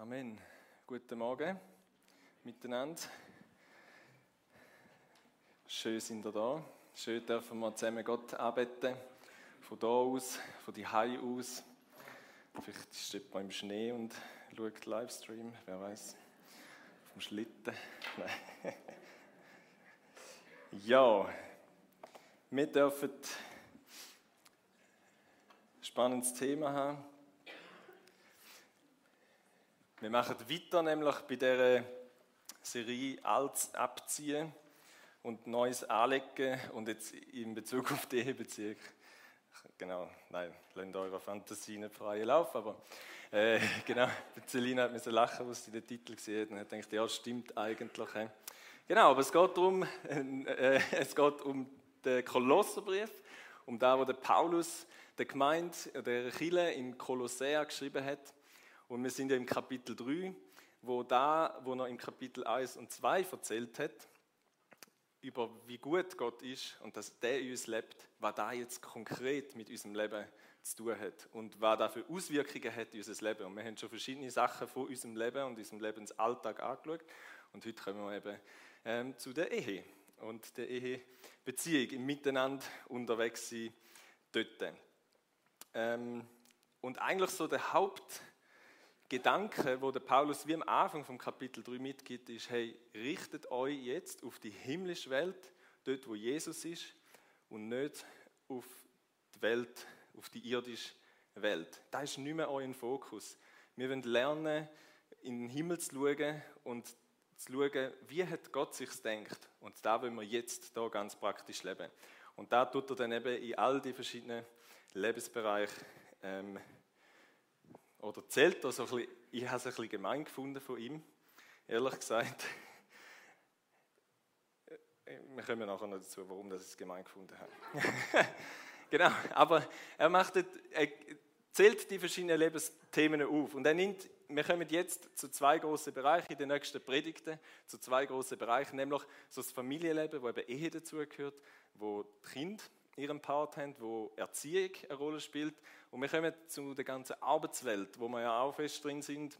Amen. Guten Morgen miteinander. Schön sind ihr da. Schön dürfen wir zusammen Gott anbeten. Von da aus, von die Hai aus. Vielleicht steht man im Schnee und schaut Livestream, wer weiß. Vom Schlitten. Nein. Ja, wir dürfen ein spannendes Thema haben. Wir machen weiter nämlich bei der Serie Altes abziehen und Neues anlegen und jetzt in Bezug auf die Ehebeziehung. Genau, nein, lasst eurer Fantasie nicht freien Lauf, aber äh, genau, Celina hat müssen lachen, als sie den Titel gesehen hat und hat gedacht, ja, stimmt eigentlich. Äh. Genau, aber es geht darum, äh, es geht um den Kolosserbrief, um da, wo der Paulus der Gemeinde, der Chile in Kolossea geschrieben hat. Und wir sind ja im Kapitel 3, wo da, wo er im Kapitel 1 und 2 erzählt hat, über wie gut Gott ist und dass der in uns lebt, was da jetzt konkret mit unserem Leben zu tun hat und was da für Auswirkungen hat in unser Leben. Und wir haben schon verschiedene Sachen von unserem Leben und unserem Lebensalltag angeschaut. Und heute kommen wir eben ähm, zu der Ehe und der Ehebeziehung, im Miteinander unterwegs sein dort. Ähm, und eigentlich so der Haupt Gedanke, wo der Paulus wie am Anfang vom Kapitel 3 mitgibt, ist, hey, richtet euch jetzt auf die himmlische Welt, dort wo Jesus ist, und nicht auf die Welt, auf die irdische Welt. Da ist nicht mehr euer Fokus. Wir wollen lernen, in den Himmel zu schauen und zu schauen, wie hat Gott sich denkt. Und da wollen wir jetzt da ganz praktisch leben. Und da tut er dann eben in all die verschiedenen Lebensbereiche ähm, oder zählt das so ein bisschen, ich habe es ein bisschen gemein gefunden von ihm, ehrlich gesagt. Wir kommen nachher noch dazu, warum das es gemein gefunden habe. genau, aber er, macht, er zählt die verschiedenen Lebensthemen auf und er nimmt, wir kommen jetzt zu zwei großen Bereichen in den nächsten Predigten, zu zwei großen Bereichen, nämlich so das Familienleben, wo eben Ehe dazugehört, wo Kinder ihren Part haben, wo Erziehung eine Rolle spielt. Und wir kommen zu der ganzen Arbeitswelt, wo wir ja auch fest drin sind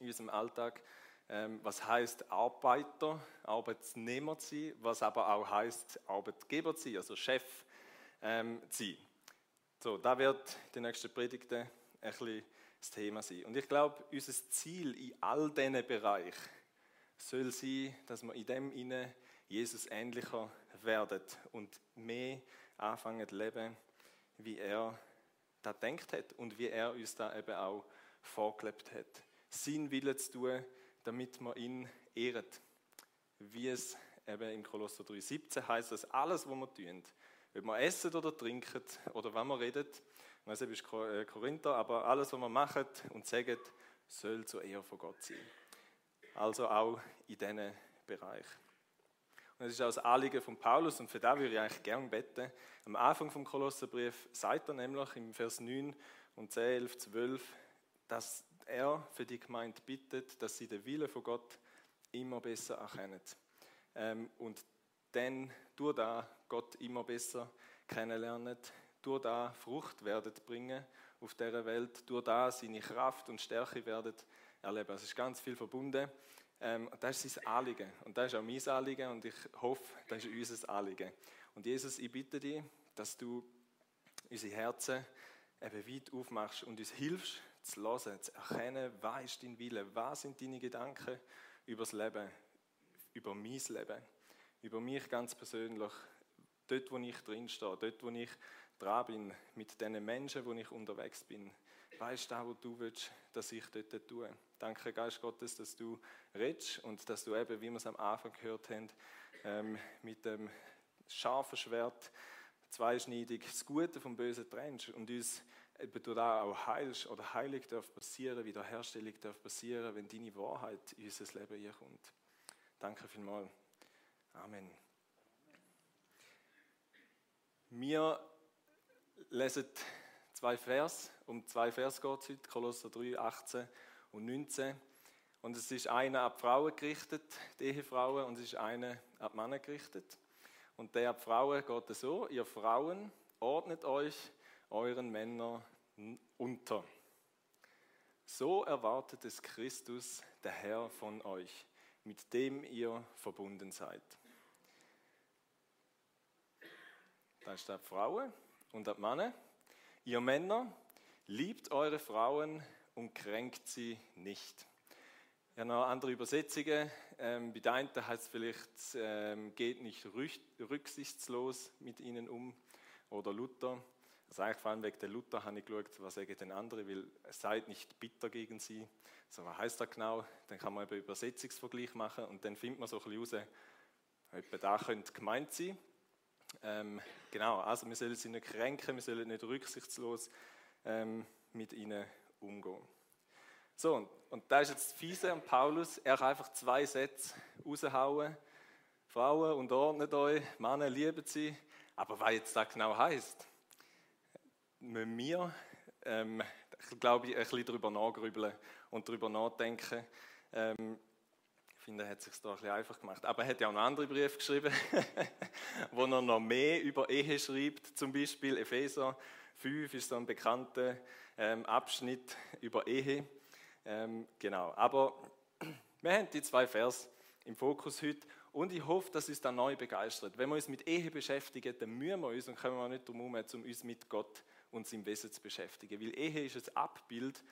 in unserem Alltag. Ähm, was heißt Arbeiter, Arbeitnehmer zu sein, was aber auch heißt Arbeitgeber zu sein, also Chef ähm, zu sein. So, da wird die nächste Predigten ein bisschen das Thema sein. Und ich glaube, unser Ziel in all diesen Bereichen soll sein, dass wir in dem inne Jesus ähnlicher werden und mehr anfangen zu leben, wie er da denkt hat und wie er uns da eben auch vorgelebt hat. Sein Wille zu tun, damit man ihn ehrt. Wie es eben im Kolosser 3,17 heißt, dass alles, was wir tun, ob wir essen oder trinken oder wenn wir reden, ich weiß nicht, du bist Korinther, aber alles, was wir machen und sagen, soll zur Ehre von Gott sein. Also auch in diesen Bereich. Und das ist auch das Anliegen von Paulus und für das würde ich eigentlich gerne beten. Am Anfang vom Kolosserbrief sagt er nämlich im Vers 9 und 10, 11, 12, dass er für die Gemeinde bittet, dass sie den Willen von Gott immer besser erkennen. Ähm, und dann durch da Gott immer besser kennenlernen, durch da Frucht werden bringen auf dieser Welt, durch da seine Kraft und Stärke werden erleben. Es ist ganz viel verbunden ähm, das ist sein Anliegen. Und das ist auch mein Anliegen und ich hoffe, das ist unser Anliegen. Und Jesus, ich bitte dich, dass du unsere Herzen eben weit aufmachst und uns hilfst, zu hören, zu erkennen, was ist dein Wille, was sind deine Gedanken über das Leben, über mein Leben, über mich ganz persönlich, dort, wo ich drinstehe, dort, wo ich dran bin, mit den Menschen, wo ich unterwegs bin. Weißt du, was du willst, dass ich dort tue? Danke, Geist Gottes, dass du redest und dass du eben, wie wir es am Anfang gehört haben, ähm, mit dem scharfen Schwert zweischneidig das Gute vom Bösen trennst und uns eben du da auch heilst oder Heilig darf passieren, Wiederherstellung darf passieren, wenn deine Wahrheit in unser Leben hier kommt. Danke vielmals. Amen. Wir lesen zwei Vers. Um zwei Vers geht es heute, Kolosser 3, 18 und 19. Und es ist einer die Frauen gerichtet, die Ehefrauen, und es ist einer die Männer gerichtet. Und der die Frauen geht so: Ihr Frauen, ordnet euch euren Männern unter. So erwartet es Christus, der Herr von euch, mit dem ihr verbunden seid. Da steht Frauen und die Männer. Ihr Männer, liebt eure Frauen und kränkt sie nicht. Ja, noch andere Übersetzungen. Ähm, bei der einen heißt es vielleicht, ähm, geht nicht rücksichtslos mit ihnen um. Oder Luther. Also eigentlich vor allem wegen der Luther habe ich geschaut, was sagen denn andere, weil seid nicht bitter gegen sie. So, was heißt das genau? Dann kann man einen Übersetzungsvergleich machen und dann findet man so ein bisschen raus, etwa da könnte gemeint sein. Ähm, genau, also wir sollen sie nicht kränken, wir sollen nicht rücksichtslos ähm, mit ihnen umgehen. So, und, und da ist jetzt Fiese an Paulus, er kann einfach zwei Sätze raushauen. Frauen, unterordnet euch, Männer, lieben sie. Aber was jetzt das genau heißt, müssen wir, ähm, glaube ich, ein bisschen darüber nachgrübeln und darüber nachdenken. Ähm, ich finde, er hat sich da ein bisschen einfach gemacht. Aber er hat ja auch noch andere Briefe geschrieben, wo er noch mehr über Ehe schreibt. Zum Beispiel Epheser 5 ist so ein bekannter ähm, Abschnitt über Ehe. Ähm, genau. Aber wir haben die zwei Vers im Fokus heute und ich hoffe, dass uns das neu begeistert. Wenn wir uns mit Ehe beschäftigen, dann müssen wir uns und können wir nicht darum herum, um uns mit Gott und seinem Wesen zu beschäftigen. Weil Ehe ist ein Abbild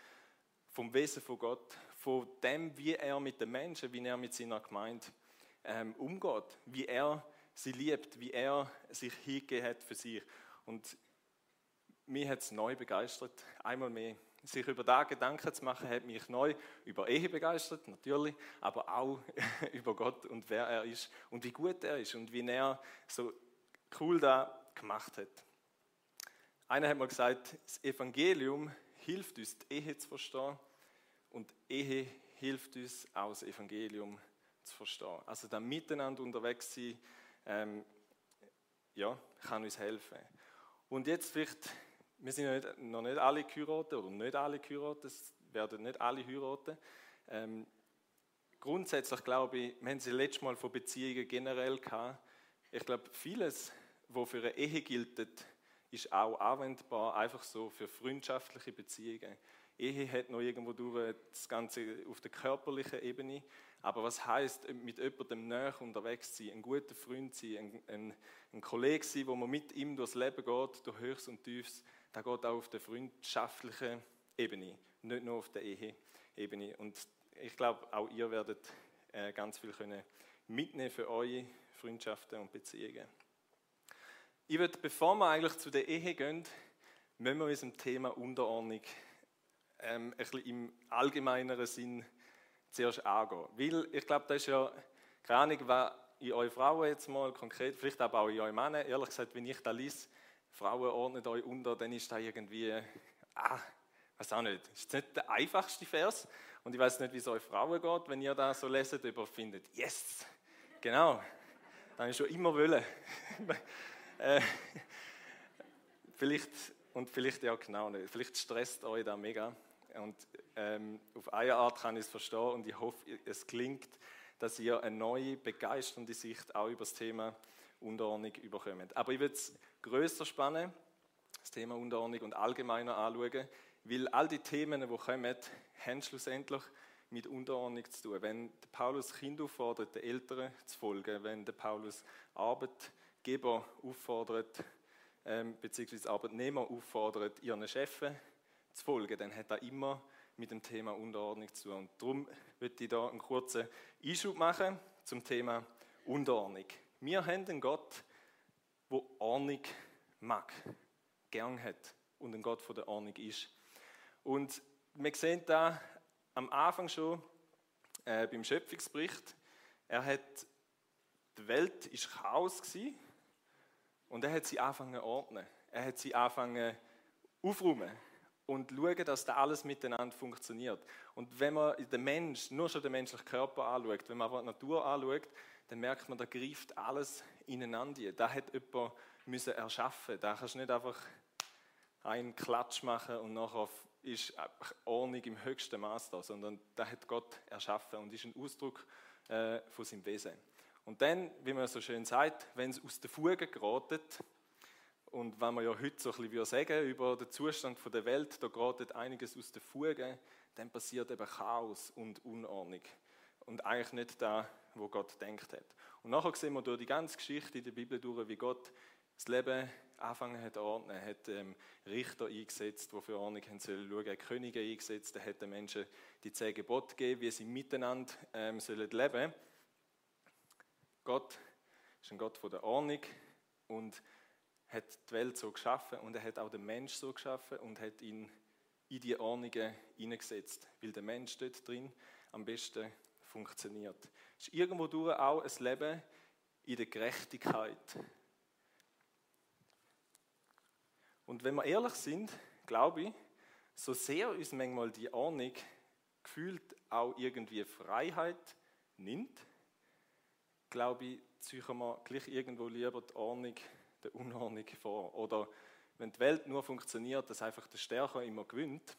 vom Wesen von Gott, von dem, wie er mit den Menschen, wie er mit seiner Gemeinde ähm, umgeht, wie er sie liebt, wie er sich hingegeben hat für sie. Und mich hat es neu begeistert, einmal mehr. Sich über da Gedanken zu machen, hat mich neu über Ehe begeistert, natürlich, aber auch über Gott und wer er ist und wie gut er ist und wie er so cool da gemacht hat. Einer hat mal gesagt, das Evangelium hilft uns, die Ehe zu verstehen und Ehe hilft uns auch das Evangelium zu verstehen. Also da miteinander unterwegs sein, ähm, ja, kann uns helfen. Und jetzt vielleicht, wir sind noch nicht, noch nicht alle geheiratet oder nicht alle geheiratet, es werden nicht alle heiraten. Ähm, grundsätzlich glaube ich, wir haben sie letztes Mal von Beziehungen generell gehabt. Ich glaube, vieles, was für eine Ehe gilt, ist auch anwendbar einfach so für freundschaftliche Beziehungen. Ehe hat noch irgendwo durch das Ganze auf der körperlichen Ebene. Aber was heißt mit jemandem näher unterwegs sein, ein guter Freund sein, ein, ein, ein Kollege sein, wo man mit ihm durchs Leben geht, durch Höchst und Tiefs, da geht auch auf der freundschaftlichen Ebene, nicht nur auf der Ehe-Ebene. Und ich glaube, auch ihr werdet äh, ganz viel können mitnehmen für eure Freundschaften und Beziehungen. Ich würde, bevor wir eigentlich zu der Ehe gehen, müssen wir unserem Thema Unterordnung ähm, ein bisschen im allgemeineren Sinn zuerst angehen. Weil ich glaube, das ist ja keine Ahnung, was in euch Frauen jetzt mal konkret, vielleicht aber auch in euch Männer, ehrlich gesagt, wenn ich da lese, Frauen ordnet euch unter, dann ist da irgendwie, ah, weiß auch nicht, ist nicht der einfachste Vers. Und ich weiß nicht, wie es euch Frauen geht, wenn ihr da so leset, über findet, yes, genau, dann ist schon immer wollen. äh, vielleicht, und vielleicht ja genau nicht, vielleicht stresst euch da mega. Und ähm, auf eine Art kann ich es verstehen und ich hoffe, es klingt, dass ihr eine neue, begeisternde Sicht auch über das Thema Unterordnung überkommt. Aber ich will es grösser spannen, das Thema Unterordnung und allgemeiner anschauen, weil all die Themen, die kommen, haben schlussendlich mit Unterordnung zu tun. Wenn Paulus Kind auffordert, den Eltern zu folgen, wenn Paulus Arbeitgeber auffordert, ähm, beziehungsweise Arbeitnehmer auffordert, ihren Chefen zu folgen, dann hat er immer mit dem Thema Unterordnung zu tun. Und darum möchte ich da einen kurzen Einschub machen zum Thema Unterordnung. Wir haben einen Gott, der Ordnung mag, gern hat und ein Gott von der Ordnung ist. Und wir sehen da am Anfang schon äh, beim Schöpfungsbericht, er hat, die Welt ist Chaos gewesen, und er hat sie angefangen zu ordnen. Er hat sie angefangen aufräumen und schauen, dass da alles miteinander funktioniert. Und wenn man den Mensch, nur schon den menschlichen Körper anschaut, wenn man aber die Natur anschaut, dann merkt man, da greift alles ineinander. Da hat jemand müssen erschaffen. Da kannst du nicht einfach einen Klatsch machen und nachher ist Ordnung im höchsten Maß da, sondern da hat Gott erschaffen und ist ein Ausdruck äh, von seinem Wesen. Und dann, wie man so schön sagt, wenn es aus der Fuge geratet, und wenn man ja heute so ein bisschen sagen über den Zustand der Welt, da geratet einiges aus der Fuge, dann passiert eben Chaos und Unordnung. Und eigentlich nicht da, wo Gott denkt hat. Und nachher sehen wir durch die ganze Geschichte in der Bibel durch, wie Gott das Leben angefangen hat zu ordnen. Er hat ähm, Richter eingesetzt, die für Ordnung haben sollen schauen, er hat Könige eingesetzt, er hat den Menschen die zehn Gebote gegeben, wie sie miteinander ähm, sollen leben Gott ist ein Gott von der Ordnung und hat die Welt so geschaffen und er hat auch den Mensch so geschaffen und hat ihn in die Ordnungen hineingesetzt, weil der Mensch dort drin am besten funktioniert. Es ist irgendwo durch auch ein Leben in der Gerechtigkeit. Und wenn wir ehrlich sind, glaube ich, so sehr uns manchmal die Ordnung gefühlt auch irgendwie Freiheit nimmt, glaube ich, ziehen wir gleich irgendwo lieber die Ordnung der Unordnung vor. Oder wenn die Welt nur funktioniert, dass einfach der Stärker immer gewinnt,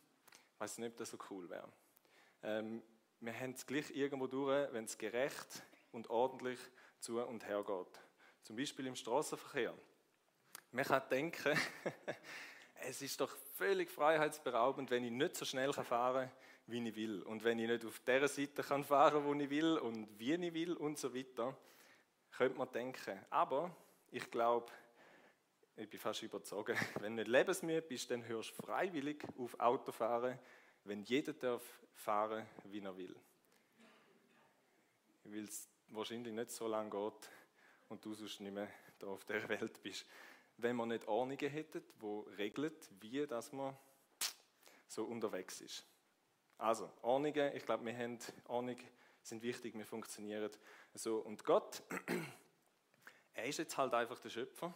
weiß ich nicht, ob das so cool wäre. Ähm, wir haben es gleich irgendwo durch, wenn es gerecht und ordentlich zu und her geht. Zum Beispiel im Straßenverkehr. Man kann denken, es ist doch völlig freiheitsberaubend, wenn ich nicht so schnell fahren kann, wie ich will. Und wenn ich nicht auf der Seite kann fahren wo ich will und wie ich will und so weiter, könnte man denken. Aber ich glaube, ich bin fast überzogen, wenn du nicht lebensmüde bist, dann hörst du freiwillig auf Autofahren, wenn jeder darf fahren, wie er will. Weil es wahrscheinlich nicht so lange geht und du sonst nicht mehr da auf der Welt bist. Wenn man nicht Ordnungen hätten, wo regelt, wie dass man so unterwegs ist. Also, Ordnungen, ich glaube, wir haben Ordnungen sind wichtig, wir funktionieren so. Und Gott, er ist jetzt halt einfach der Schöpfer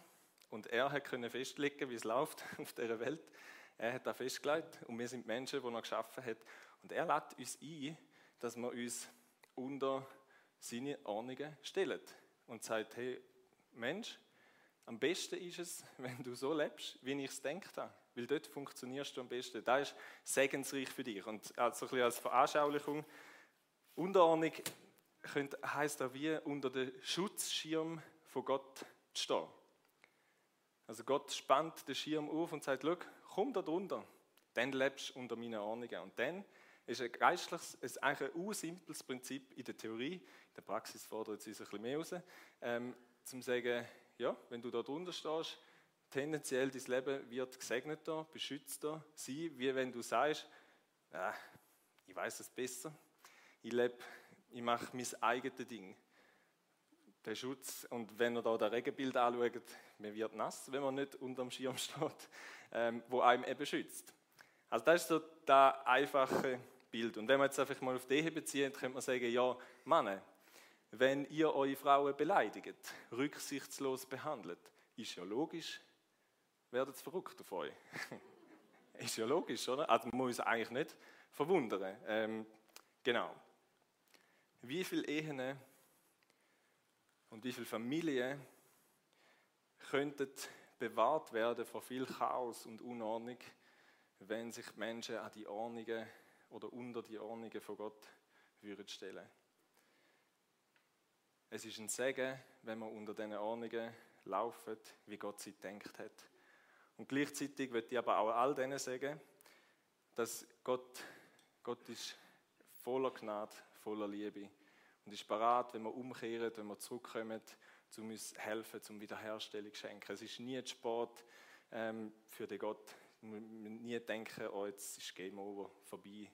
und er hat können festlegen, wie es läuft auf dieser Welt. Er hat da festgelegt und wir sind Menschen, die er geschaffen hat. Und er lädt uns ein, dass wir uns unter seine Ordnungen stellen und sagt, hey Mensch, am besten ist es, wenn du so lebst, wie ich es gedacht habe. Weil dort funktionierst du am besten. Das ist segensreich für dich. Und also ein als Veranschaulichung, Unterordnung heisst auch wie unter dem Schutzschirm von Gott zu stehen. Also Gott spannt den Schirm auf und sagt, komm da drunter, dann lebst du unter meinen Ordnungen. Und dann ist ein geistliches, ist eigentlich ein simples Prinzip in der Theorie, in der Praxis fordert es uns ein bisschen mehr raus, ähm, zum sagen, ja, wenn du da drunter stehst, tendenziell dein Leben wird gesegneter, beschützter sein, wie wenn du sagst, äh, ich weiß es besser, ich lebe, ich mache mein eigenes Ding. Der Schutz, und wenn ihr da das Regenbild anschaut, man wird nass, wenn man nicht unter dem Schirm steht, ähm, wo einem eben schützt. Also das ist so das einfache Bild. Und wenn man jetzt einfach mal auf die bezieht, könnte man sagen, ja, Männer, wenn ihr eure Frauen beleidigt, rücksichtslos behandelt, ist ja logisch, werdet ihr verrückt auf euch. ist ja logisch, oder? Also man muss eigentlich nicht verwundern. Ähm, genau. Wie viele Ehen und wie viele Familien könnten bewahrt werden vor viel Chaos und Unordnung, wenn sich die Menschen an die Ordnungen oder unter die Ordnungen von Gott würden stellen. Es ist ein Segen, wenn man unter diesen Ordnungen laufen, wie Gott sie denkt hat. Und gleichzeitig wird ich aber auch all denen sagen, dass Gott, Gott ist voller Gnade, voller Liebe und ist bereit, wenn wir umkehren, wenn wir zurückkommen, zu uns helfen, zum Wiederherstellung zu schenken. Es ist nie zu spät ähm, für den Gott. Wir nie denken, oh, jetzt ist Game Over, vorbei.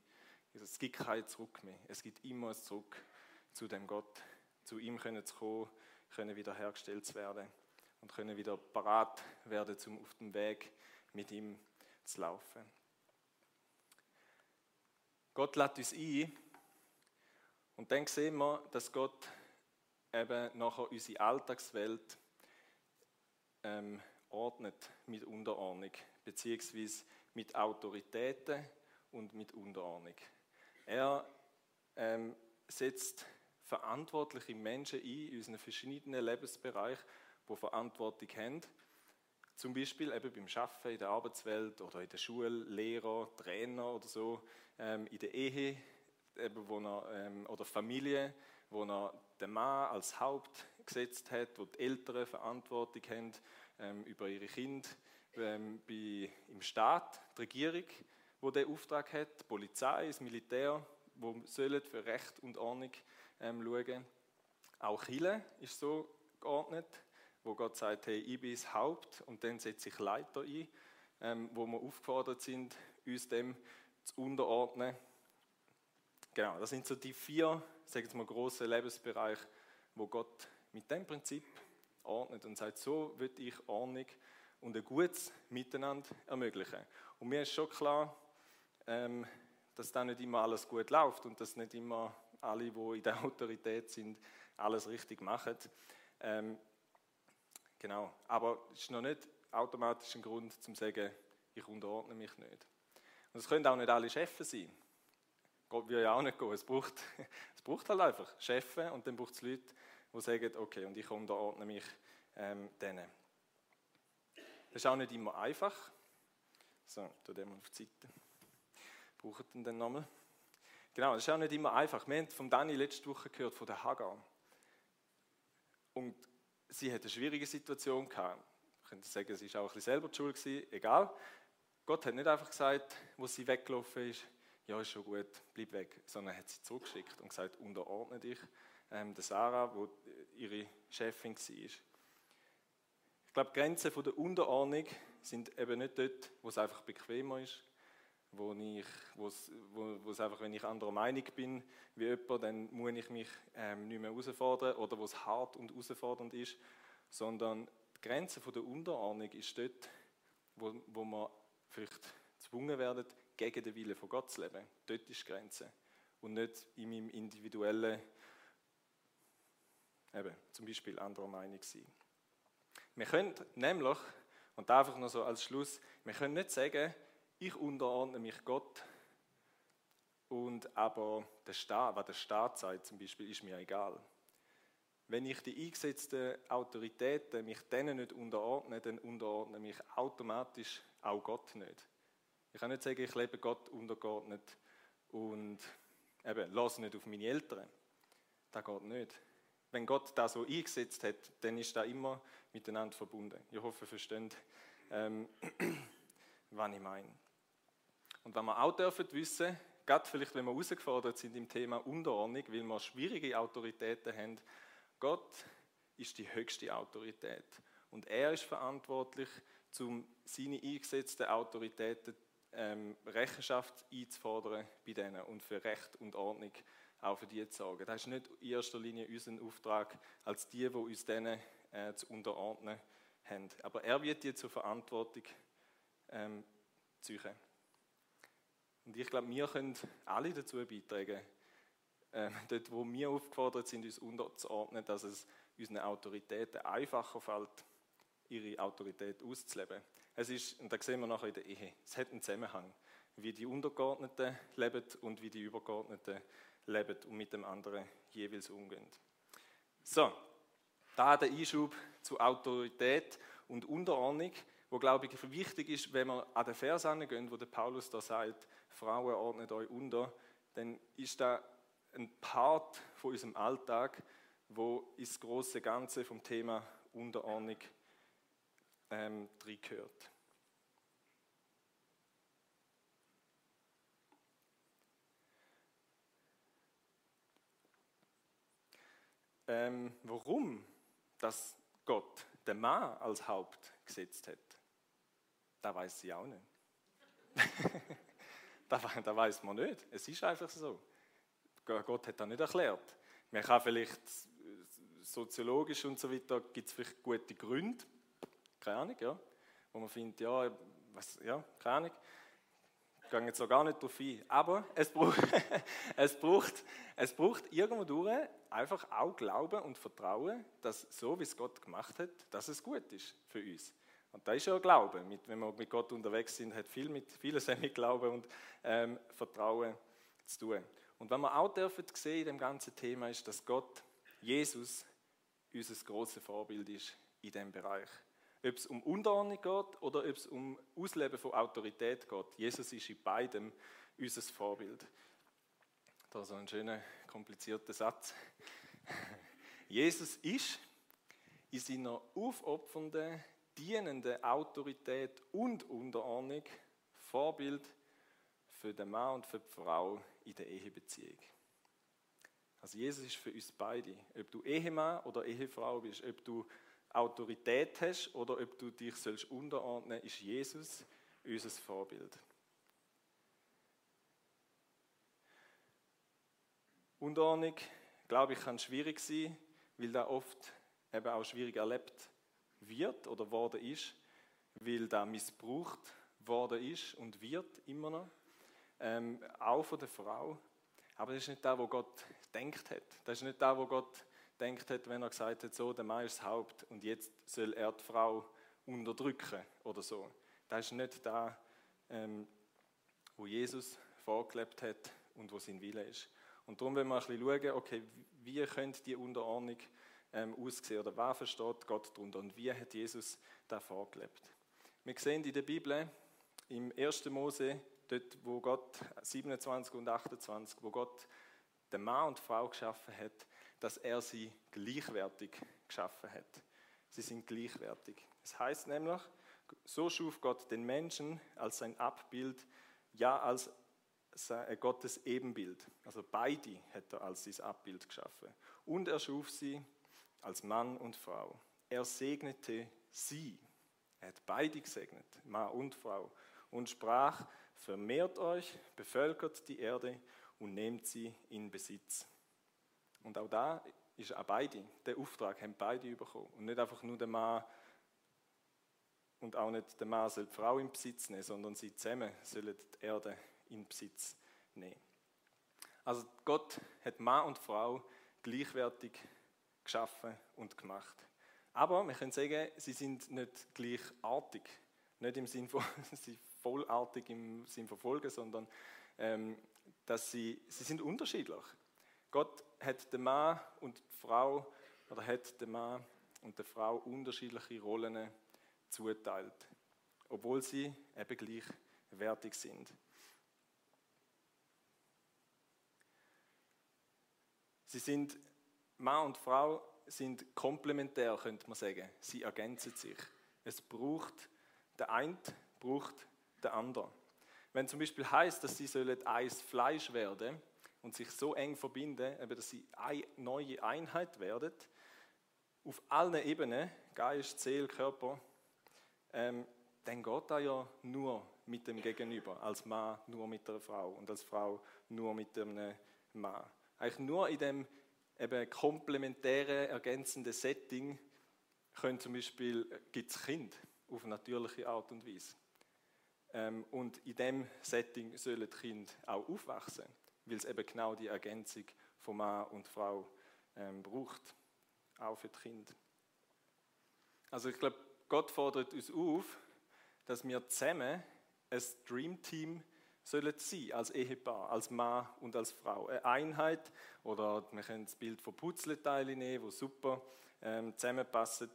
Es gibt kein Zurück mehr. Es gibt immer ein Zurück zu dem Gott, zu ihm können zu kommen, können wiederhergestellt zu werden und können wieder parat werden, um auf dem Weg mit ihm zu laufen. Gott lädt uns ein und dann sehen wir, dass Gott eben nachher unsere Alltagswelt ähm, ordnet mit Unterordnung, beziehungsweise mit Autoritäten und mit Unterordnung. Er ähm, setzt verantwortliche Menschen ein in unseren verschiedenen Lebensbereichen, die Verantwortung haben. Zum Beispiel eben beim Arbeiten in der Arbeitswelt oder in der Schule, Lehrer, Trainer oder so, ähm, in der Ehe eben, wo er, ähm, oder Familie, wo er den Mann als Haupt gesetzt hat, wo die Eltern Verantwortung haben ähm, über ihre Kinder, ähm, bei, im Staat, die Regierung, wo der Auftrag hat, die Polizei, das Militär, wo sollen für Recht und Ordnung ähm, schauen. Auch Chile ist so geordnet, wo Gott sagt, hey, ich bin das Haupt und dann setze ich Leiter ein, ähm, wo wir aufgefordert sind, uns dem zu unterordnen. Genau, das sind so die vier, sagen wir mal, große Lebensbereiche, wo Gott mit dem Prinzip ordnet und sagt, so wird ich Ordnung und ein gutes Miteinander ermöglichen. Und mir ist schon klar, ähm, dass da nicht immer alles gut läuft und dass nicht immer alle, die in der Autorität sind, alles richtig machen. Ähm, genau, aber es ist noch nicht automatisch ein Grund, zu sagen, ich unterordne mich nicht. Und es können auch nicht alle Chefs sein. Gott will ja auch nicht gehen. Es braucht, es braucht halt einfach Chefs und dann braucht es Leute, die sagen, okay, und ich unterordne mich ähm, denen. Das ist auch nicht immer einfach. So, tu den mal auf die Seite. Braucht ihr den nochmal? Genau, das ist auch nicht immer einfach. Wir haben von Dani letzte Woche gehört, von der Hagar. Und sie hat eine schwierige Situation gehabt. Ich könnte sagen, sie war auch ein bisschen selber die Schuld. Egal. Gott hat nicht einfach gesagt, wo sie weggelaufen ist, ja, ist schon gut, bleib weg, sondern hat sie zurückgeschickt und gesagt, unterordne dich ähm, der Sarah, wo ihre Chefin war. Ich glaube, die Grenzen der Unterordnung sind eben nicht dort, wo es einfach bequemer ist, wo, ich, wo, es, wo, wo es einfach, wenn ich anderer Meinung bin wie jemand, dann muss ich mich ähm, nicht mehr herausfordern oder wo es hart und herausfordernd ist, sondern die Grenze der Unterordnung ist dort, wo, wo man vielleicht gezwungen werden, gegen den Willen von Gott zu leben. Dort ist die Grenze. Und nicht in meinem individuellen, eben, zum Beispiel anderer Meinung sein. Wir können nämlich, und einfach noch so als Schluss, wir können nicht sagen, ich unterordne mich Gott und aber der Staat, was der Staat sagt zum Beispiel, ist mir egal. Wenn ich die eingesetzten Autoritäten mich denen nicht unterordne, dann unterordne mich automatisch auch Gott nicht. Ich kann nicht sagen, ich lebe Gott untergeordnet und eben, lasse nicht auf meine Eltern. Das geht nicht. Wenn Gott das so eingesetzt hat, dann ist das immer miteinander verbunden. Ich hoffe, ihr versteht, ähm, was ich meine. Und wenn wir auch dürfen wissen, gerade vielleicht, wenn wir herausgefordert sind im Thema Unterordnung, weil wir schwierige Autoritäten haben, Gott ist die höchste Autorität. Und er ist verantwortlich, um seine eingesetzten Autoritäten ähm, Rechenschaft einzufordern bei denen und für Recht und Ordnung auch für die zu sorgen. Das ist nicht in erster Linie unser Auftrag als die, die uns denen äh, zu unterordnen haben. Aber er wird die zur Verantwortung ähm, ziehen. Und ich glaube, wir können alle dazu beitragen, äh, dort, wo wir aufgefordert sind, uns unterzuordnen, dass es unseren Autoritäten einfacher fällt, ihre Autorität auszuleben. Es ist, und da sehen wir nachher in der Ehe, es hat einen Zusammenhang, wie die Untergeordneten leben und wie die Übergeordneten leben und mit dem anderen jeweils umgehen. So, da der Einschub zu Autorität und Unterordnung, wo glaube ich wichtig ist, wenn wir an den Vers angehen, wo der Paulus da sagt, Frauen ordnet euch unter, dann ist da ein Part von unserem Alltag, wo ins große Ganze vom Thema Unterordnung ähm, gehört. Ähm, warum das Gott den Mann als Haupt gesetzt hat, da weiß sie auch nicht. da, da weiß man nicht. Es ist einfach so. Gott hat das nicht erklärt. Man kann vielleicht soziologisch und so weiter, gibt es vielleicht gute Gründe, keine Ahnung, ja, wo man findet, ja, was, ja, keine Ahnung, ich gehe jetzt so gar nicht darauf ein, aber es braucht, es braucht, es braucht irgendwo durch einfach auch Glauben und Vertrauen, dass so, wie es Gott gemacht hat, dass es gut ist für uns. Und da ist ja Glaube. Mit, wenn wir mit Gott unterwegs sind, hat viel mit, vieles mit Glauben und ähm, Vertrauen zu tun. Und was wir auch dürfen sehen in dem ganzen Thema ist, dass Gott, Jesus, unser grosses Vorbild ist in diesem Bereich. Ob es um Unterordnung geht oder ob es um Ausleben von Autorität geht. Jesus ist in beidem unser Vorbild. Da so ein schöner, komplizierter Satz. Jesus ist in seiner aufopfernden, dienenden Autorität und Unterordnung Vorbild für den Mann und für die Frau in der Ehebeziehung. Also Jesus ist für uns beide. Ob du Ehemann oder Ehefrau bist, ob du Autorität hast oder ob du dich sollst unterordnen, ist Jesus unser Vorbild. Unterordnung, glaube ich, kann schwierig sein, weil da oft eben auch schwierig erlebt wird oder worden ist, weil da missbraucht worden ist und wird immer noch, ähm, auch von der Frau. Aber das ist nicht da, wo Gott denkt hat. Das ist nicht da, wo Gott denkt hat, wenn er gesagt hat, so, der Mann ist das Haupt und jetzt soll er die Frau unterdrücken oder so. Das ist nicht da, ähm, wo Jesus vorgelebt hat und wo sein Wille ist. Und darum wollen wir ein bisschen schauen, okay, wie könnte die Unterordnung ähm, aussehen oder was versteht Gott darunter und wie hat Jesus da vorgelebt. Wir sehen in der Bibel, im 1. Mose, dort wo Gott, 27 und 28, wo Gott den Mann und die Frau geschaffen hat, dass er sie gleichwertig geschaffen hat. Sie sind gleichwertig. Es das heißt nämlich, so schuf Gott den Menschen als sein Abbild, ja als Gottes Ebenbild. Also beide hat er als dieses Abbild geschaffen. Und er schuf sie als Mann und Frau. Er segnete sie. Er hat beide gesegnet, Mann und Frau. Und sprach, vermehrt euch, bevölkert die Erde und nehmt sie in Besitz. Und auch da ist auch beide, der Auftrag haben beide bekommen. Und nicht einfach nur der Mann und auch nicht der Mann soll die Frau in Besitz nehmen, sondern sie zusammen sollen die Erde in Besitz nehmen. Also Gott hat Mann und Frau gleichwertig geschaffen und gemacht. Aber wir können sagen, sie sind nicht gleichartig. Nicht im Sinne von, sie vollartig im Sinne von Folgen, sondern ähm, dass sie, sie sind unterschiedlich. Gott hat den Mann und die Frau oder hat den Mann und der Frau unterschiedliche Rollen zuteilt, obwohl sie eben gleichwertig sind. Sie sind Mann und Frau sind komplementär, könnte man sagen. Sie ergänzen sich. Es braucht der eine braucht der andere. Wenn zum Beispiel heißt, dass sie sollen eins Fleisch werden und sich so eng verbinden, dass sie eine neue Einheit werden, auf allen Ebenen, Geist, Seele, Körper, ähm, dann geht da ja nur mit dem Gegenüber, als Mann nur mit der Frau und als Frau nur mit dem Mann. Eigentlich nur in dem eben komplementäre, ergänzende Setting können zum Beispiel, äh, gibt es Kind auf natürliche Art und Weise. Ähm, und in dem Setting sollen die Kinder auch aufwachsen, weil es eben genau die Ergänzung von Mann und Frau ähm, braucht, auch für die Kinder. Also ich glaube, Gott fordert uns auf, dass wir zusammen ein Dreamteam sollen sein als Ehepaar, als Mann und als Frau. Eine Einheit oder wir können das Bild von Putzleteilen nehmen, wo super ähm, zusammenpassen.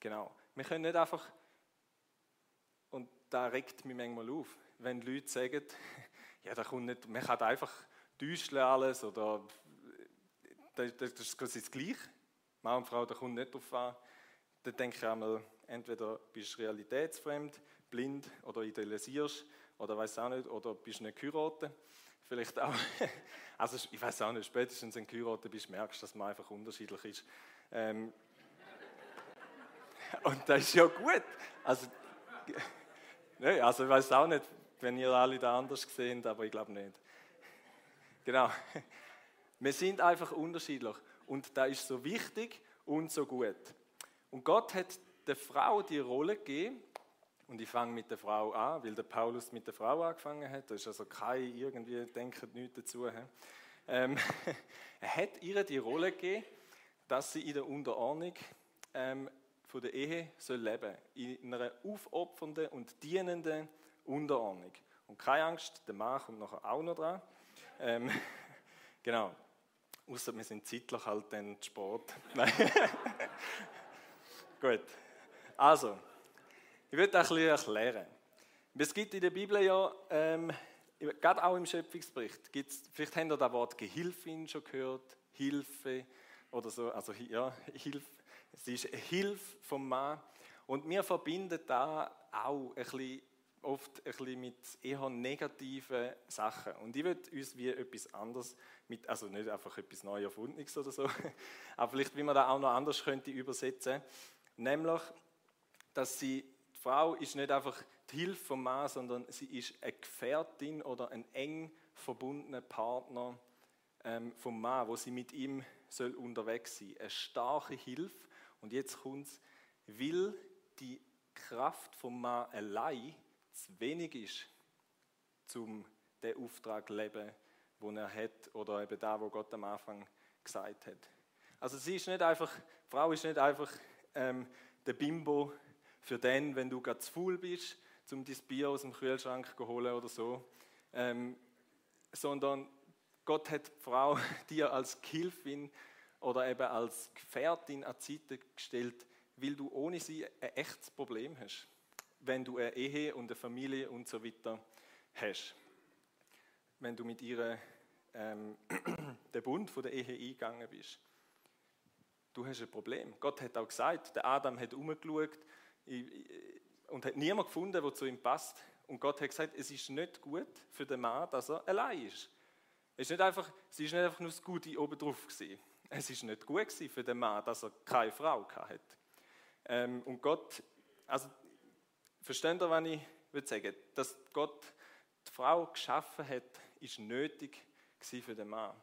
Genau. Wir können nicht einfach, und da regt mich manchmal auf, wenn Leute sagen, ja, da kommt nicht, man kann einfach täuschen alles oder das, das, das ist das Gleiche. Mann und Frau, da kommt nicht drauf an. Dann denke ich einmal, entweder bist du realitätsfremd, blind oder idealisierst oder weiß auch nicht, oder bist du nicht geheiratet? Vielleicht auch. Also ich weiß auch nicht, spätestens wenn du geheiratet bist, merkst du, dass man einfach unterschiedlich ist. Ähm, und das ist ja gut. Also, ne, also ich weiß auch nicht, wenn ihr alle da anders seht, aber ich glaube nicht. Genau. Wir sind einfach unterschiedlich und da ist so wichtig und so gut. Und Gott hat der Frau die Rolle gegeben, und ich fange mit der Frau an, weil der Paulus mit der Frau angefangen hat. Da ist also kein irgendwie, denkt nichts dazu. Ähm, er hat ihr die Rolle gegeben, dass sie in der Unterordnung ähm, von der Ehe soll leben In einer aufopfernden und dienenden Unterordnung. Und keine Angst, der Mann kommt nachher auch noch dran. Ähm, genau. Außer wir sind zeitlich halt dann Sport. Gut. Also, ich würde das ein bisschen erklären. Es gibt in der Bibel ja, ähm, gerade auch im Schöpfungsbericht, gibt's, vielleicht habt ihr das Wort Gehilfin schon gehört, Hilfe oder so, also ja, Hilfe. Es ist Hilfe vom Mann. Und wir verbinden da auch ein bisschen oft ein bisschen mit eher negativen Sachen. Und ich würde uns wie etwas anderes, mit, also nicht einfach etwas neu erfundenes oder so, aber vielleicht, wie man da auch noch anders könnte übersetzen, nämlich, dass sie, die Frau ist nicht einfach die Hilfe vom Mann, sondern sie ist eine Gefährtin oder ein eng verbundener Partner ähm, vom Mann, wo sie mit ihm soll unterwegs sein. Eine starke Hilfe. Und jetzt kommt es, weil die Kraft vom Mann allein zu wenig ist, um den Auftrag zu leben, den er hat, oder eben da, wo Gott am Anfang gesagt hat. Also sie ist nicht einfach, die Frau ist nicht einfach ähm, der Bimbo für den, wenn du gerade zu faul bist, um dein Bier aus dem Kühlschrank zu holen oder so, ähm, sondern Gott hat die Frau dir als Gehilfin oder eben als Gefährtin an die Seite gestellt, weil du ohne sie ein echtes Problem hast, wenn du eine Ehe und eine Familie und so weiter hast. Wenn du mit ihr ähm, den Bund von der Ehe eingegangen bist. Du hast ein Problem. Gott hat auch gesagt, der Adam hat umgeschaut und hat niemanden gefunden, der zu ihm passt. Und Gott hat gesagt, es ist nicht gut für den Mann, dass er allein ist. Es ist nicht einfach, es ist nicht einfach nur das Gute obendrauf gewesen. Es ist nicht gut für den Mann, dass er keine Frau hatte. Ähm, und Gott, also versteht ihr, was ich würde sagen? Dass Gott die Frau geschaffen hat, ist nötig für den Mann.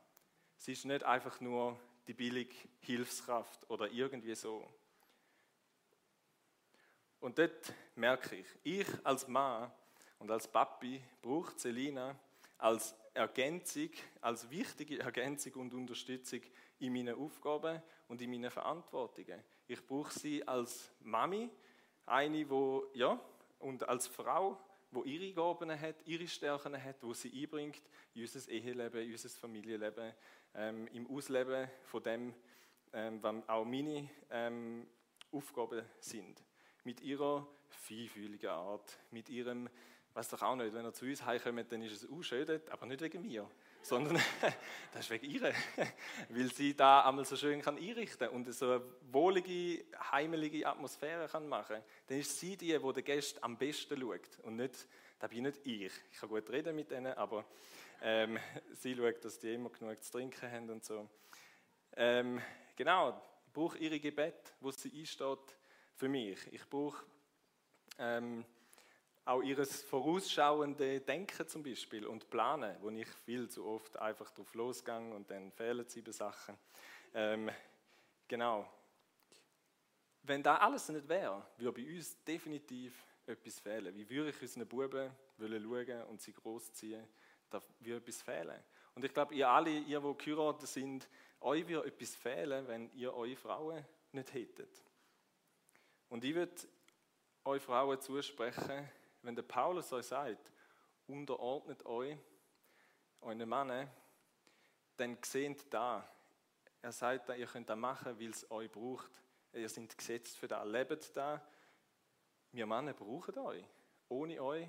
Sie ist nicht einfach nur die billige Hilfskraft oder irgendwie so. Und dort merke ich, ich als Mann und als Papi brauche Selina als Ergänzung, als wichtige Ergänzung und Unterstützung in meinen Aufgaben und in meinen Verantwortungen. Ich brauche sie als Mami, eine, wo ja, und als Frau, wo ihre Gaben hat, ihre Stärken hat, wo sie einbringt in unser Eheleben, in unser Familienleben, ähm, im Ausleben von dem, ähm, was auch meine ähm, Aufgaben sind. Mit ihrer feinfühligen Art, mit ihrem Weiß doch auch nicht, wenn er zu uns heimkommt, dann ist es auch aber nicht wegen mir, sondern das ist wegen ihr, weil sie da einmal so schön kann einrichten und so eine wohlige, heimelige Atmosphäre kann machen. Dann ist sie die, die den Gästen am besten schaut und nicht, da bin nicht ich. Ich kann gut reden mit denen, aber ähm, sie schaut, dass die immer genug zu trinken haben und so. Ähm, genau, ich brauche ihre Gebet, wo sie einsteht für mich. Ich brauche ähm, auch ihres vorausschauende Denken zum Beispiel und Planen, wo ich viel zu oft einfach drauf losgehe und dann fehlen sieben Sachen. Ähm, genau. Wenn da alles nicht wäre, würde bei uns definitiv etwas fehlen. Wie würde ich unseren Buben schauen und sie großziehen? Da würde etwas fehlen. Und ich glaube, ihr alle, ihr, die geheiratet sind, euch würde etwas fehlen, wenn ihr eure Frauen nicht hättet. Und ich würde euch Frauen zusprechen, wenn der Paulus euch sagt, unterordnet euch euren Männern, dann seht da, er sagt ihr könnt das machen, weil es euch braucht. Ihr seid gesetzt für das, lebt da. Wir Männer brauchen euch. Ohne euch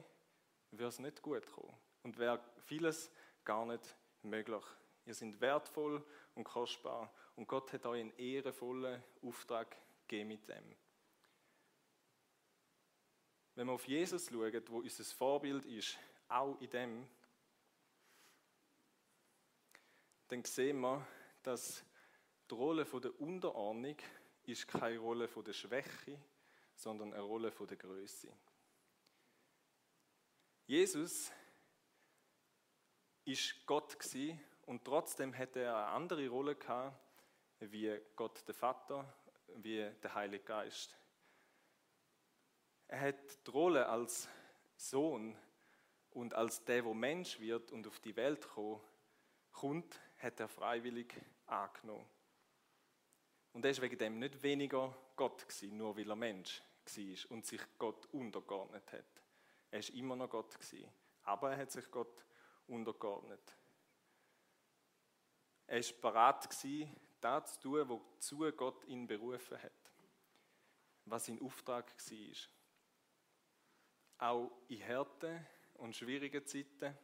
wäre es nicht gut kommen. Und wäre vieles gar nicht möglich. Ihr seid wertvoll und kostbar. Und Gott hat euch einen ehrenvollen Auftrag gegeben mit dem. Wenn wir auf Jesus schauen, wo unser Vorbild ist, auch in dem, dann sehen wir, dass die Rolle der Unterordnung ist keine Rolle der Schwäche, sondern eine Rolle der Größe. Jesus ist Gott und trotzdem hatte er eine andere Rolle gehabt, wie Gott der Vater, wie der Heilige Geist. Er hat die Rolle als Sohn und als der, wo Mensch wird und auf die Welt kommt, hat er freiwillig angenommen. Und er ist wegen dem nicht weniger Gott gewesen, nur weil er Mensch war und sich Gott untergeordnet hat. Er ist immer noch Gott gewesen, aber er hat sich Gott untergeordnet. Er ist bereit gewesen, das zu tun, wozu Gott ihn berufen hat, was sein Auftrag war. Auch in harten und schwierigen Zeiten,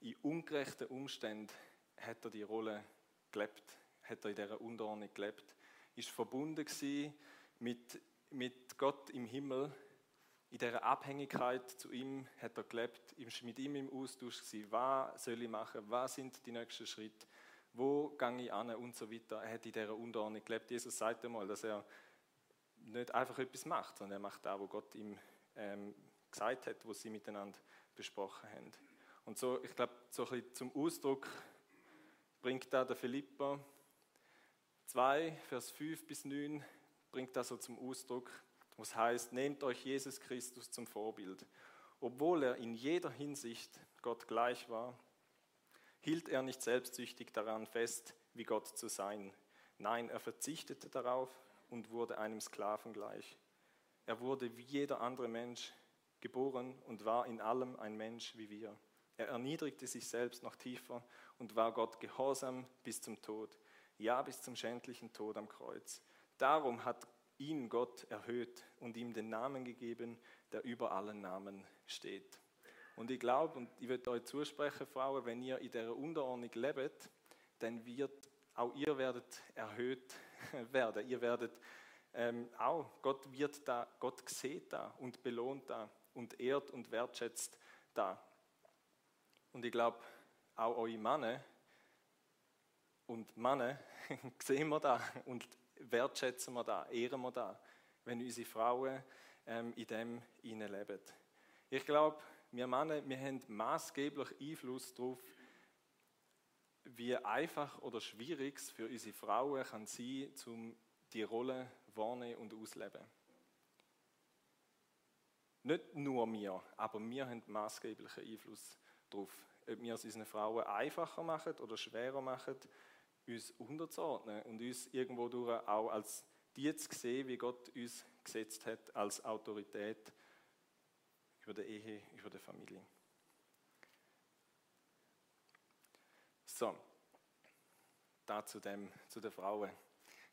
in ungerechten Umständen hat er die Rolle gelebt, hat er in dieser Unterordnung gelebt, ist verbunden mit, mit Gott im Himmel. In dieser Abhängigkeit zu ihm hat er gelebt, ist mit ihm im Austausch gewesen, was soll ich machen, was sind die nächsten Schritte, wo gehe ich an? Und so weiter. Er hat in dieser Unterordnung gelebt. Jesus sagt einmal, dass er nicht einfach etwas macht, sondern er macht das, was Gott ihm ähm, gesagt hat, was sie miteinander besprochen haben. Und so, ich glaube, so ein bisschen zum Ausdruck bringt da der Philippa 2, Vers 5 bis 9, bringt das so zum Ausdruck, was heißt, nehmt euch Jesus Christus zum Vorbild. Obwohl er in jeder Hinsicht Gott gleich war, hielt er nicht selbstsüchtig daran fest, wie Gott zu sein. Nein, er verzichtete darauf und wurde einem Sklaven gleich. Er wurde wie jeder andere Mensch geboren und war in allem ein Mensch wie wir. Er erniedrigte sich selbst noch tiefer und war Gott gehorsam bis zum Tod, ja bis zum schändlichen Tod am Kreuz. Darum hat ihn Gott erhöht und ihm den Namen gegeben, der über allen Namen steht. Und ich glaube, und ich würde euch zusprechen, Frauen, wenn ihr in dieser Unterordnung lebt, dann wird auch ihr werdet erhöht werden. Ihr werdet ähm, auch, Gott wird da, Gott sieht da und belohnt da und ehrt und wertschätzt da. Und ich glaube, auch eure Männer und Männer sehen wir da und wertschätzen wir da, ehren wir da, wenn unsere Frauen ähm, in dem leben. Ich glaube, wir Männer, wir haben maßgeblich Einfluss darauf, wie einfach oder schwierig es für unsere Frauen kann sein, um die Rolle wahrnehmen und ausleben. Nicht nur wir, aber wir haben maßgeblichen Einfluss darauf, ob wir es unseren Frauen einfacher machen oder schwerer machen, uns unterzuordnen und uns irgendwo durch auch als die zu sehen, wie Gott uns gesetzt hat, als Autorität über die Ehe, über die Familie. So, da zu, dem, zu den Frauen.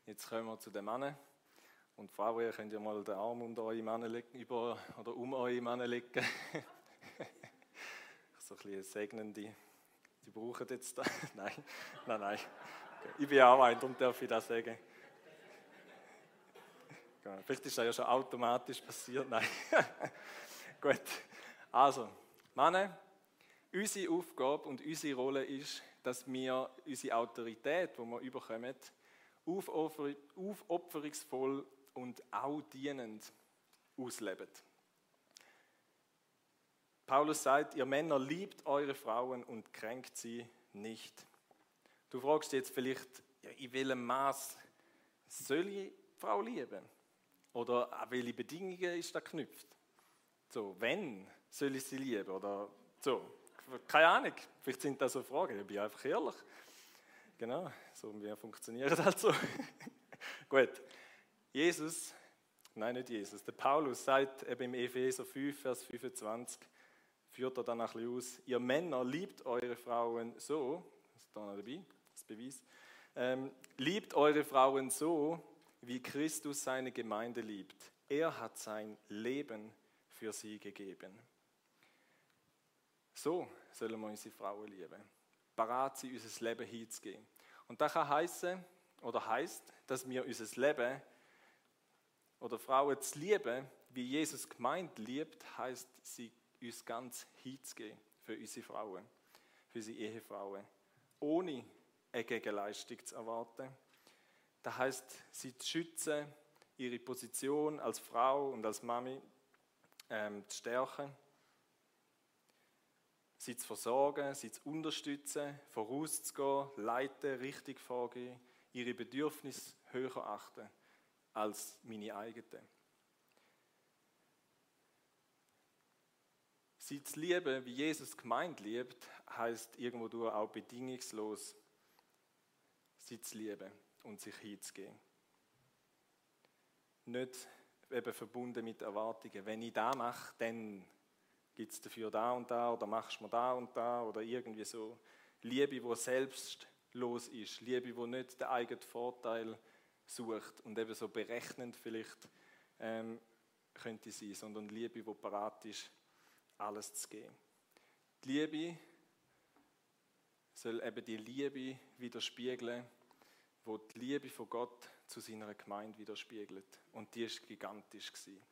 Jetzt kommen wir zu den Männern. Und Frauen, ihr könnt ja mal den Arm unter eure Männer legen, über, oder um eure Männer legen. so ein bisschen segnende, die brauchen jetzt da. nein, nein, nein. Ich bin auch ein, darum darf ich das sagen. Vielleicht ist das ja schon automatisch passiert. Nein. Gut. Also, Männer, unsere Aufgabe und unsere Rolle ist, dass wir unsere Autorität, die wir überkommen, aufopferungsvoll und auch dienend ausleben. Paulus sagt, ihr Männer liebt eure Frauen und kränkt sie nicht. Du fragst jetzt vielleicht, ja, in welchem Maß soll ich die Frau lieben? Oder an welche Bedingungen ist das geknüpft? So, wenn soll ich sie lieben? Oder so, keine Ahnung. Vielleicht sind das so Fragen. Ich bin einfach ehrlich. Genau, so wir funktionieren halt so. Gut. Jesus, nein, nicht Jesus, der Paulus sagt eben im Epheser 5, Vers 25, führt er dann ein bisschen aus, ihr Männer liebt eure Frauen so, das ist da noch dabei, das Beweis, ähm, liebt eure Frauen so, wie Christus seine Gemeinde liebt. Er hat sein Leben für sie gegeben. So sollen wir unsere Frauen lieben. Parat sie unser Leben hinzugeben. Und das kann heißen oder heißt, dass wir unser Leben oder Frauen zu lieben, wie Jesus gemeint liebt, heißt sie uns ganz hinzugeben für unsere Frauen, für unsere Ehefrauen, ohne eine Gegenleistung zu erwarten. Das heißt, sie zu schützen, ihre Position als Frau und als Mami ähm, zu stärken, sie zu versorgen, sie zu unterstützen, vorauszugehen, leiten, richtig vorgehen, ihre Bedürfnisse höher achten als meine eigenen. Sie zu lieben, wie Jesus gemeint liebt, heißt irgendwo durch auch bedingungslos sie zu lieben und sich hinzugeben. Nicht eben verbunden mit Erwartungen. Wenn ich da mache, dann gibt es dafür da und da oder machst du mir da und da oder irgendwie so. Liebe, wo selbstlos ist. Liebe, wo nicht den eigenen Vorteil sucht und eben so berechnend vielleicht ähm, könnte sein, sondern Liebe, wo parat ist, alles zu geben. Die Liebe soll eben die Liebe widerspiegeln, wo die Liebe von Gott zu seiner Gemeinde widerspiegelt. Und die ist gigantisch gewesen.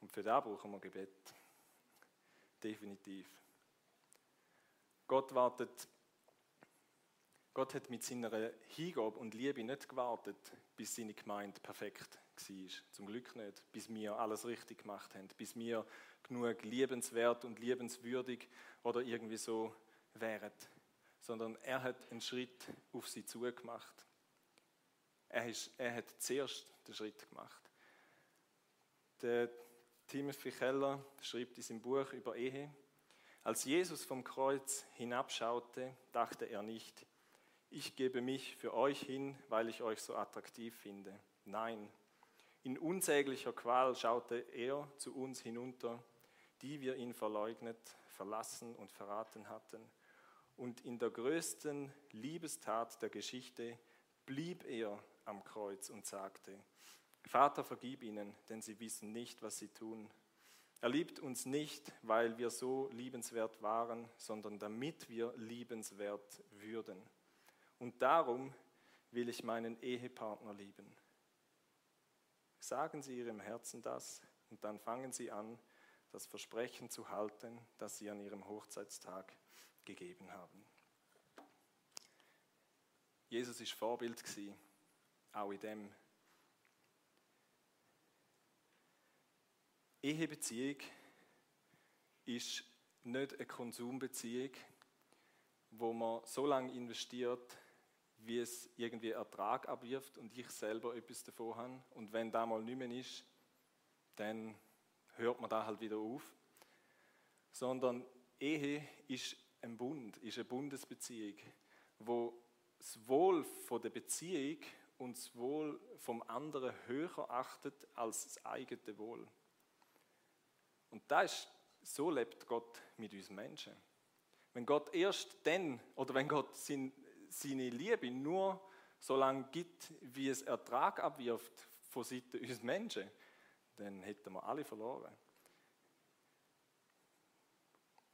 Und für das brauchen wir Gebet. Definitiv. Gott wartet, Gott hat mit seiner Hingabe und Liebe nicht gewartet, bis seine Gemeinde perfekt war. Zum Glück nicht. Bis wir alles richtig gemacht haben. Bis wir genug liebenswert und liebenswürdig oder irgendwie so wären. Sondern er hat einen Schritt auf sie zugemacht. Er, ist, er hat zuerst den Schritt gemacht. Der Timothy Keller schreibt in seinem Buch über Ehe, als Jesus vom Kreuz hinabschaute, dachte er nicht, ich gebe mich für euch hin, weil ich euch so attraktiv finde. Nein, in unsäglicher Qual schaute er zu uns hinunter, die wir ihn verleugnet, verlassen und verraten hatten. Und in der größten Liebestat der Geschichte blieb er am Kreuz und sagte, Vater, vergib ihnen, denn sie wissen nicht, was sie tun. Er liebt uns nicht, weil wir so liebenswert waren, sondern damit wir liebenswert würden. Und darum will ich meinen Ehepartner lieben. Sagen Sie Ihrem Herzen das und dann fangen Sie an, das Versprechen zu halten, das Sie an Ihrem Hochzeitstag gegeben haben. Jesus ist Vorbild gewesen, auch in dem. Ehebeziehung ist nicht eine Konsumbeziehung, wo man so lange investiert, wie es irgendwie Ertrag abwirft und ich selber etwas davon habe. Und wenn da mal nicht mehr ist, dann hört man da halt wieder auf. Sondern Ehe ist ein Bund, ist eine Bundesbeziehung, wo das Wohl von der Beziehung und das Wohl vom anderen höher achtet als das eigene Wohl. Und das ist, so lebt Gott mit uns Menschen. Wenn Gott erst dann, oder wenn Gott sein, seine Liebe nur so lange gibt, wie es Ertrag abwirft von Seiten uns Menschen, dann hätten wir alle verloren.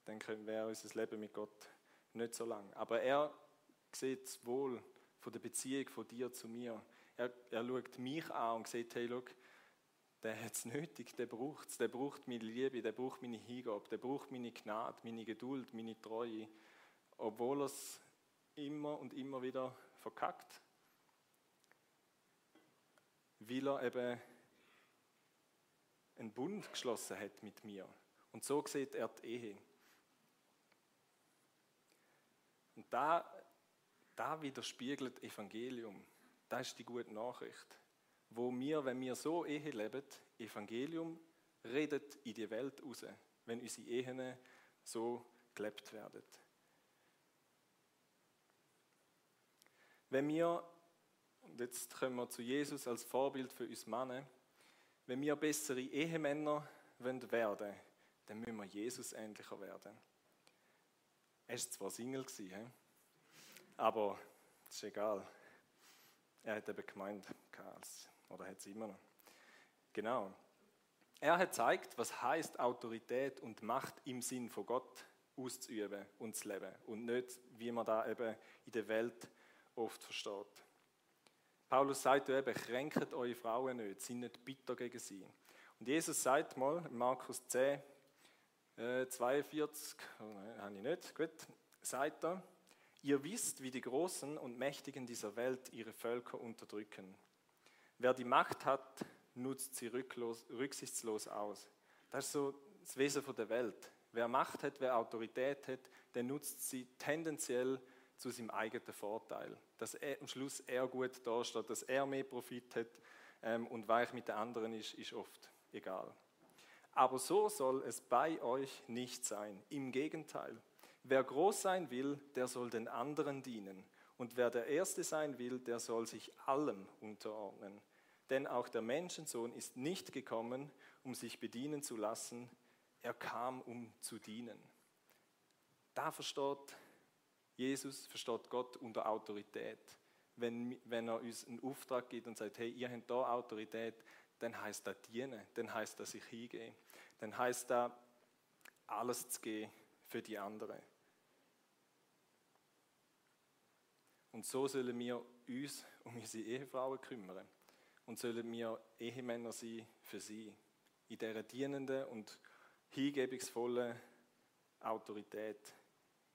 Dann wäre unser Leben mit Gott nicht so lang. Aber er sieht das Wohl von der Beziehung von dir zu mir. Er, er schaut mich an und sieht, hey, schau, der hat es nötig, der braucht es, der braucht meine Liebe, der braucht meine Hingabe, der braucht meine Gnade, meine Geduld, meine Treue, obwohl er es immer und immer wieder verkackt, weil er eben einen Bund geschlossen hat mit mir. Und so sieht er die Ehe. Und da, da widerspiegelt Evangelium. Das ist die gute Nachricht. Wo wir, wenn wir so Ehe leben, Evangelium redet in die Welt raus, wenn unsere Ehen so gelebt werden. Wenn wir, und jetzt kommen wir zu Jesus als Vorbild für uns Männer, wenn wir bessere Ehemänner werden wollen, dann müssen wir Jesus ähnlicher werden. Er war zwar Single, aber das ist egal. Er hat eben gemeint, oder hat es immer noch. Genau. Er hat gezeigt, was heißt Autorität und Macht im Sinn von Gott auszuüben und zu leben und nicht, wie man da eben in der Welt oft versteht. Paulus sagt eben, kränkt eure Frauen nicht, sind nicht bitter gegen sie. Und Jesus sagt mal, in Markus 10, äh, 42, oh nein, habe ich nicht, gut, sagt er, ihr wisst, wie die Großen und Mächtigen dieser Welt ihre Völker unterdrücken. Wer die Macht hat, nutzt sie rücklos, rücksichtslos aus. Das ist so das Wesen der Welt. Wer Macht hat, wer Autorität hat, der nutzt sie tendenziell zu seinem eigenen Vorteil. Dass er am Schluss er gut dasteht, dass er mehr Profit hat ähm, und weich mit den anderen ist, ist oft egal. Aber so soll es bei euch nicht sein. Im Gegenteil. Wer groß sein will, der soll den anderen dienen. Und wer der Erste sein will, der soll sich allem unterordnen. Denn auch der Menschensohn ist nicht gekommen, um sich bedienen zu lassen, er kam, um zu dienen. Da versteht Jesus versteht Gott unter Autorität. Wenn, wenn er uns einen Auftrag gibt und sagt, hey, ihr habt da Autorität, dann heißt das dienen, dann heißt das sich hingehen, dann heißt das alles zu gehen für die anderen. Und so sollen wir uns um unsere Ehefrauen kümmern und sollen wir Ehemänner sein für sie. in dieser dienenden und hingebungsvollen Autorität,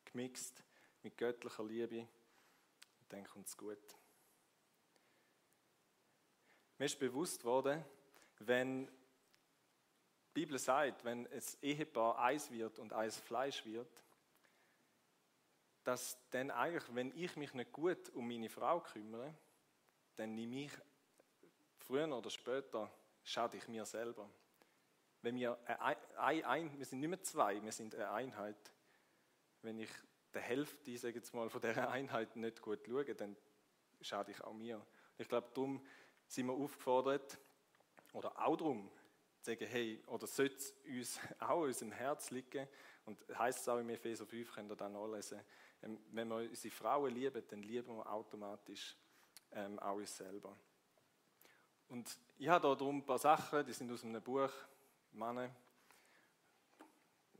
gemixt mit göttlicher Liebe. Und dann kommt es gut. Mir ist bewusst worden, wenn die Bibel sagt, wenn es Ehepaar Eis wird und Eis Fleisch wird, dass dann eigentlich, wenn ich mich nicht gut um meine Frau kümmere, dann nehme ich früher oder später schade ich mir selber. Wenn wir, ein, ein, wir sind nicht mehr zwei, wir sind eine Einheit. Wenn ich der Hälfte, sage jetzt mal, von dieser Einheit nicht gut schaue, dann schade ich auch mir. Ich glaube, darum sind wir aufgefordert, oder auch darum, zu sagen, hey, oder sollte es uns auch in unserem Herz liegen, und heißt es auch im Epheser 5, könnt ihr dann nachlesen, ähm, wenn wir unsere Frauen lieben, dann lieben wir automatisch ähm, auch uns selber. Und ich habe da darum ein paar Sachen, die sind aus einem Buch, Männer,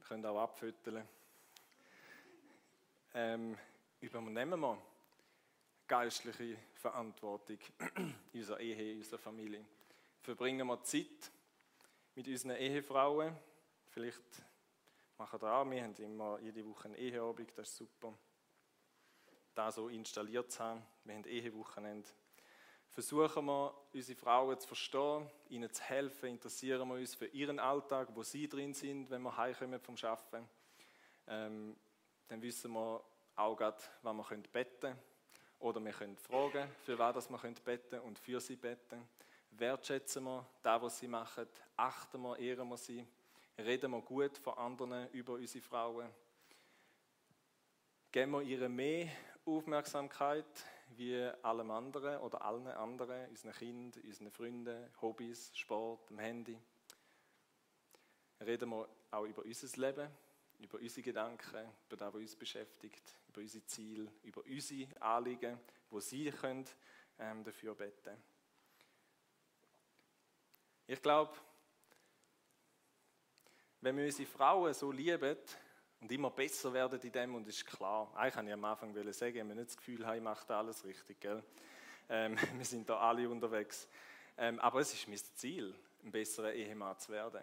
können auch abfütteln. Ähm, übernehmen wir geistliche Verantwortung in unserer Ehe, in unserer Familie. Verbringen wir Zeit mit unseren Ehefrauen. Vielleicht machen wir auch, wir haben immer jede Woche eine Eheabend, das ist super. Da so installiert zu haben. Wir haben Ehewochenende. Versuchen wir, unsere Frauen zu verstehen, ihnen zu helfen, interessieren wir uns für ihren Alltag, wo sie drin sind, wenn wir heimkommen vom Arbeiten. Ähm, dann wissen wir auch gerade, wann wir beten können. Oder wir können fragen, für was wir beten können und für sie beten. Wertschätzen wir das, was sie machen. Achten wir, ehren wir sie. Reden wir gut von anderen über unsere Frauen. Geben wir ihr mehr Aufmerksamkeit wie allem anderen oder allen anderen, unseren Kindern, unseren Freunden, Hobbys, Sport, dem Handy. Reden wir auch über unser Leben, über unsere Gedanken, über das, was uns beschäftigt, über unsere Ziele, über unsere Anliegen, wo Sie können, ähm, dafür beten Ich glaube, wenn wir unsere Frauen so lieben und immer besser werden in dem, und ist klar, eigentlich kann ich am Anfang sagen, wenn wir nicht das Gefühl haben, ich mache alles richtig, gell? Ähm, wir sind da alle unterwegs. Ähm, aber es ist mein Ziel, ein besserer Ehemann zu werden.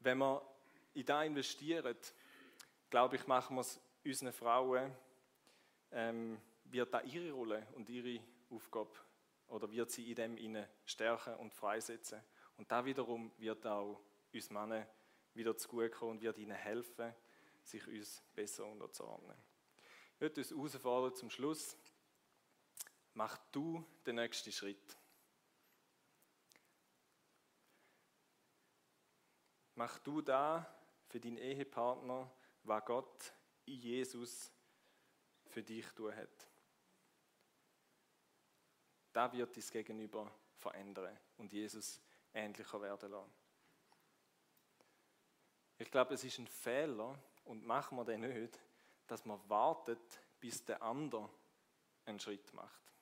Wenn wir in das investieren, glaube ich, machen wir es unseren Frauen, ähm, wird da ihre Rolle und ihre Aufgabe oder wird sie in dem ihnen stärken und freisetzen. Und da wiederum wird auch uns Männer wieder zugutekommen und wird ihnen helfen, sich uns besser unterzuordnen. Ich würde uns herausfordern zum Schluss, mach du den nächsten Schritt. Mach du da für deinen Ehepartner, was Gott in Jesus für dich tun hat. Da wird dein Gegenüber verändern und Jesus ähnlicher werden lassen. Ich glaube, es ist ein Fehler und machen wir den nicht, dass man wartet, bis der andere einen Schritt macht.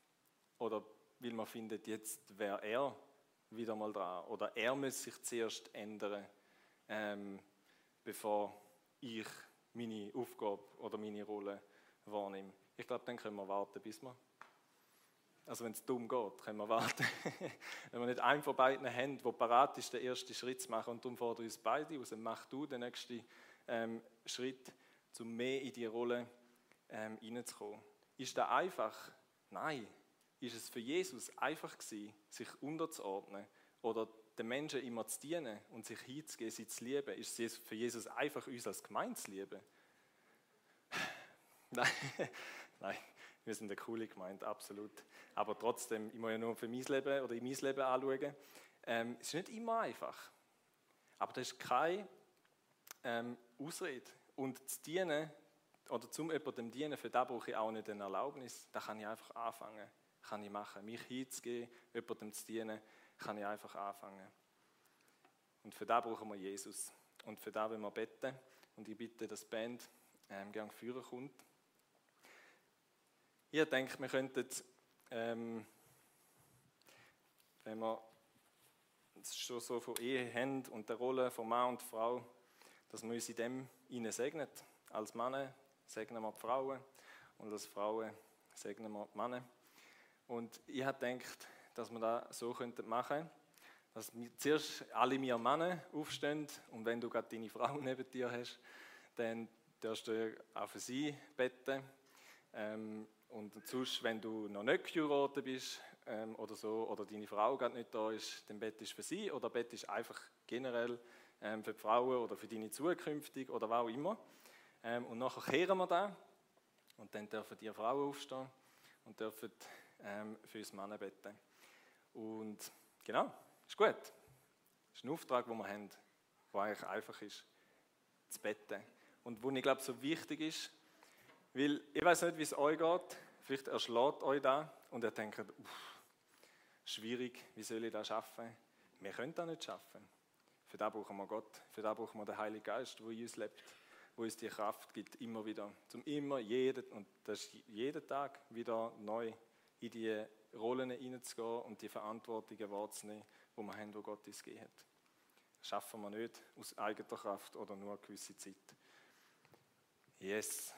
Oder weil man findet, jetzt wäre er wieder mal dran. Oder er muss sich zuerst ändern, ähm, bevor ich meine Aufgabe oder meine Rolle wahrnehme. Ich glaube, dann können wir warten, bis wir. Also wenn es dumm geht, können wir warten. wenn wir nicht einen von beiden haben, der parat ist, den ersten Schritt zu machen, und darum fordern uns beide aus, mach du den nächsten ähm, Schritt, um mehr in die Rolle ähm, hineinzukommen. Ist das einfach? Nein. Ist es für Jesus einfach gewesen, sich unterzuordnen oder den Menschen immer zu dienen und sich hinzugeben, sie zu lieben? Ist es für Jesus einfach, uns als Gemeinde zu lieben? Nein, nein, wir sind eine coole Gemeinde, absolut. Aber trotzdem, ich muss ja nur für mein Leben oder in mein Leben anschauen. Ähm, es ist nicht immer einfach. Aber das ist keine ähm, Ausrede. Und zu dienen, oder zum jemandem dienen, für das brauche ich auch nicht eine Erlaubnis. Da kann ich einfach anfangen. Kann ich machen. Mich hinzugeben, jemandem zu dienen, kann ich einfach anfangen. Und für das brauchen wir Jesus. Und für das wollen wir beten. Und ich bitte, dass die Band ähm, gerne führen kommt. Ich denke, wir könnten, ähm, wenn wir es schon so von Ehe haben und der Rolle von Mann und Frau, dass wir uns in dem ihnen segnen. Als Männer segnen wir die Frauen und als Frauen segnen wir die Männer. Und ich habe gedacht, dass wir das so machen könnten, dass zuerst alle wir Männer aufstehen und wenn du gerade deine Frau neben dir hast, dann darfst du auch für sie beten. Ähm, und sonst, wenn du noch nicht geheiratet bist ähm, oder so, oder deine Frau gerade nicht da ist, dann bettest du für sie oder bettest einfach generell ähm, für die Frauen oder für deine zukünftig oder was auch immer. Ähm, und nachher kehren wir da und dann dürfen die Frauen aufstehen und dürfen ähm, für uns Männer beten. Und genau, ist gut. Das ist ein Auftrag, den wir haben, der eigentlich einfach ist, zu beten. Und wo ich glaube, so wichtig ist, weil ich weiß nicht, wie es euch geht, vielleicht erschlägt euch da und ihr denkt, uff, schwierig, wie soll ich das schaffen? Wir können das nicht schaffen. Für das brauchen wir Gott, für das brauchen wir den Heiligen Geist, der in uns lebt, wo uns die Kraft gibt, immer wieder. Zum immer, jeden, und das ist jeden Tag wieder neu in die Rollen hineinzugehen und die Verantwortungen wahrzunehmen, die wir haben, die Gott uns gegeben hat. Das schaffen wir nicht aus eigener Kraft oder nur eine gewisse Zeit. Yes.